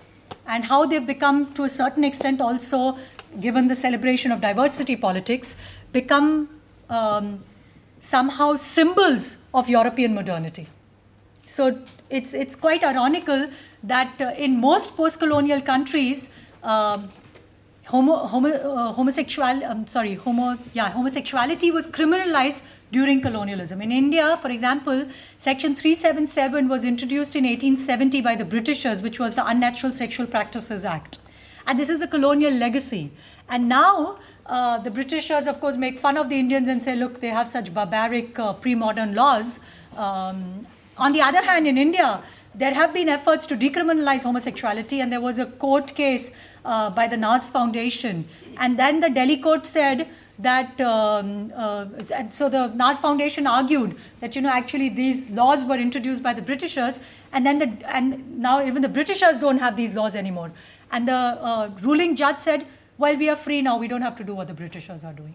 and how they've become, to a certain extent, also, given the celebration of diversity politics, become um, somehow symbols of European modernity. So it's, it's quite ironical that uh, in most post colonial countries, uh, homo, homo, uh, homosexual, um, sorry, homo, yeah, homosexuality was criminalized during colonialism. In India, for example, Section 377 was introduced in 1870 by the Britishers, which was the Unnatural Sexual Practices Act. And this is a colonial legacy. And now, uh, the Britishers, of course, make fun of the Indians and say, look, they have such barbaric uh, pre modern laws. Um, on the other hand, in India, there have been efforts to decriminalize homosexuality, and there was a court case uh, by the Naz Foundation. And then the Delhi court said that, um, uh, so the Naz Foundation argued that, you know, actually these laws were introduced by the Britishers, and then the, and now even the Britishers don't have these laws anymore. And the uh, ruling judge said, well, we are free now, we don't have to do what the Britishers are doing.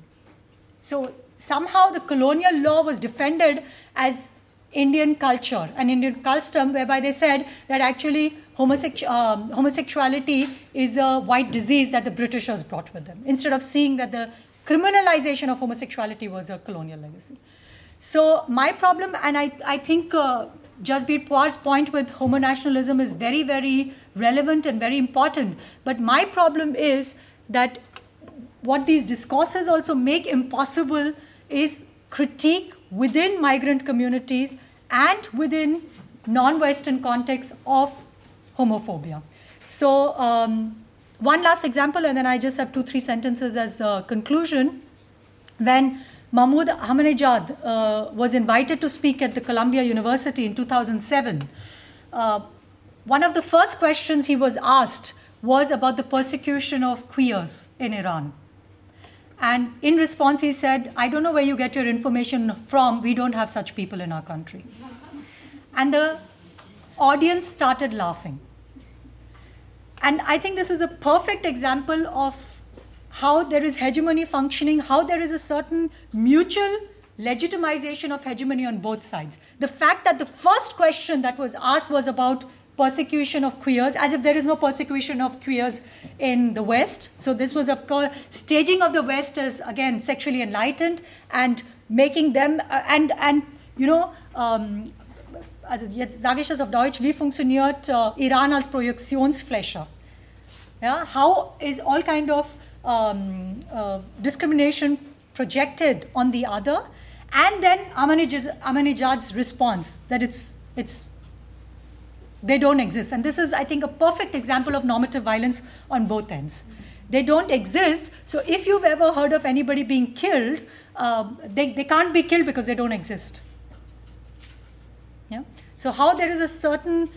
So somehow the colonial law was defended as Indian culture, an Indian custom, whereby they said that actually um, homosexuality is a white disease that the Britishers brought with them, instead of seeing that the criminalization of homosexuality was a colonial legacy. So, my problem, and I, I think uh, Jasbir Puar's point with homo nationalism is very, very relevant and very important. But my problem is that what these discourses also make impossible is critique within migrant communities and within non Western contexts of homophobia. So, um, one last example, and then I just have two, three sentences as a conclusion. When Mahmoud Ahmadinejad uh, was invited to speak at the Columbia University in 2007, uh, one of the first questions he was asked was about the persecution of queers in Iran. And in response, he said, I don't know where you get your information from. We don't have such people in our country. And the audience started laughing. And I think this is a perfect example of how there is hegemony functioning, how there is a certain mutual legitimization of hegemony on both sides. The fact that the first question that was asked was about persecution of queers, as if there is no persecution of queers in the West. So this was, of course, staging of the West as again sexually enlightened and making them uh, and and you know. Um, also jetzt sage ich das auf Deutsch, wie funktioniert uh, Iran als Projektionsfläche? Yeah, how is all kind of um, uh, discrimination projected on the other? And then Ahmadinejad's response that it's, it's they don't exist. And this is, I think, a perfect example of normative violence on both ends. They don't exist. So if you've ever heard of anybody being killed, uh, they, they can't be killed because they don't exist. Yeah? So, how there is a certain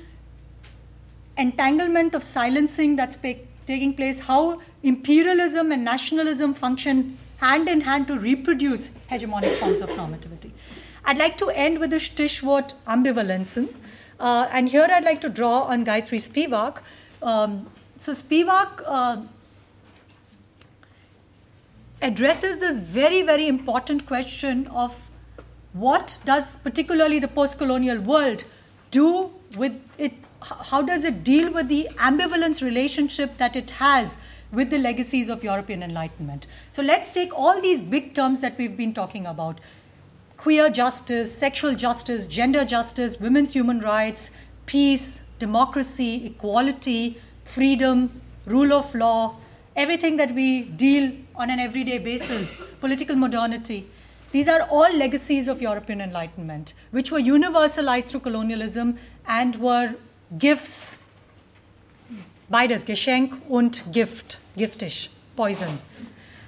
entanglement of silencing that's taking place, how imperialism and nationalism function hand in hand to reproduce hegemonic forms of normativity. I'd like to end with the Stichwort ambivalenzen. Uh, and here I'd like to draw on Gayatri Spivak. Um, so Spivak uh, addresses this very, very important question of what does particularly the post-colonial world do with it, how does it deal with the ambivalence relationship that it has with the legacies of European Enlightenment. So let's take all these big terms that we've been talking about queer justice, sexual justice, gender justice, women's human rights, peace, democracy, equality, freedom, rule of law, everything that we deal on an everyday basis, political modernity. These are all legacies of European Enlightenment, which were universalized through colonialism and were gifts, beides, Geschenk und Gift, giftish, poison.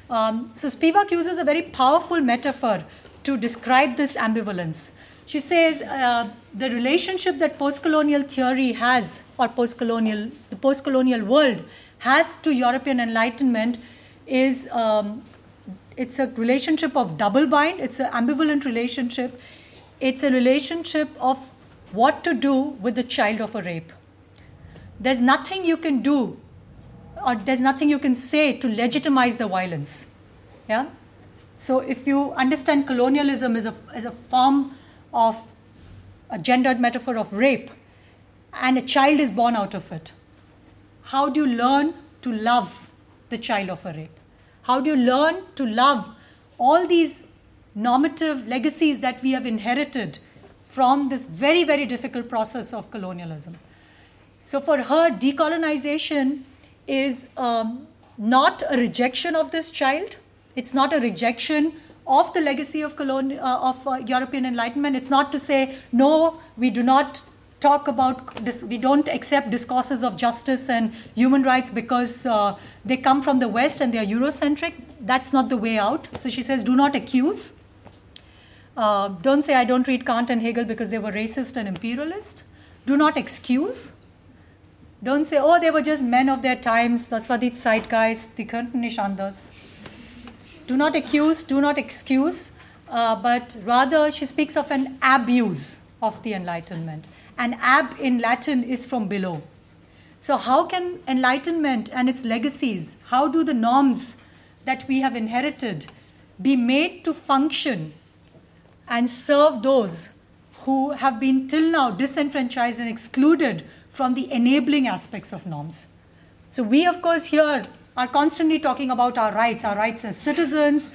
Um, so Spivak uses a very powerful metaphor to describe this ambivalence. She says uh, the relationship that post-colonial theory has, or post-colonial, the post-colonial world has to European Enlightenment is um, it's a relationship of double bind. It's an ambivalent relationship. It's a relationship of what to do with the child of a rape. there's nothing you can do or there's nothing you can say to legitimize the violence. Yeah? So if you understand colonialism as a, as a form of a gendered metaphor of rape, and a child is born out of it, how do you learn to love the child of a rape? How do you learn to love all these normative legacies that we have inherited from this very, very difficult process of colonialism? So for her, decolonization is um, not a rejection of this child. It's not a rejection of the legacy of, uh, of uh, European Enlightenment. It's not to say, no, we do not talk about this, we don't accept discourses of justice and human rights because uh, they come from the West and they are Eurocentric. That's not the way out. So she says, do not accuse. Uh, don't say, I don't read Kant and Hegel because they were racist and imperialist. Do not excuse. Don't say, oh, they were just men of their times, das war die Zeitgeist, die könnten. Do not accuse, do not excuse, uh, but rather she speaks of an abuse of the Enlightenment. And ab in Latin is from below. So, how can enlightenment and its legacies, how do the norms that we have inherited be made to function and serve those who have been till now disenfranchised and excluded from the enabling aspects of norms? So, we, of course, here are constantly talking about our rights, our rights as citizens,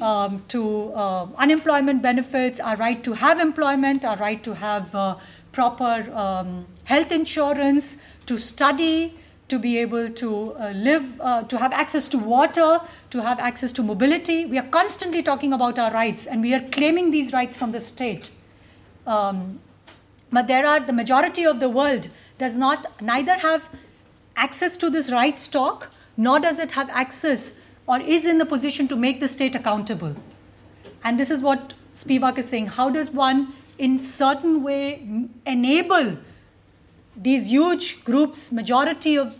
um, to uh, unemployment benefits, our right to have employment, our right to have uh, proper um, health insurance, to study, to be able to uh, live, uh, to have access to water, to have access to mobility. We are constantly talking about our rights and we are claiming these rights from the state. Um, but there are the majority of the world does not neither have access to this rights talk nor does it have access or is in the position to make the state accountable. And this is what Spivak is saying. How does one in certain way enable these huge groups, majority of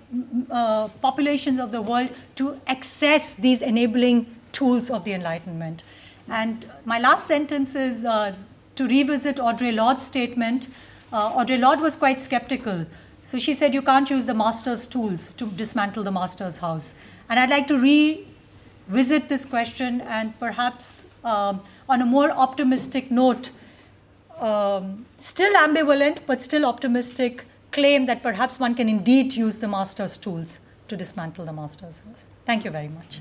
uh, populations of the world, to access these enabling tools of the Enlightenment. And my last sentence is uh, to revisit Audre Lorde's statement. Uh, Audre Lorde was quite skeptical. So she said, You can't use the master's tools to dismantle the master's house. And I'd like to revisit this question and perhaps um, on a more optimistic note um, still ambivalent but still optimistic claim that perhaps one can indeed use the master's tools to dismantle the master's house. Thank you very much.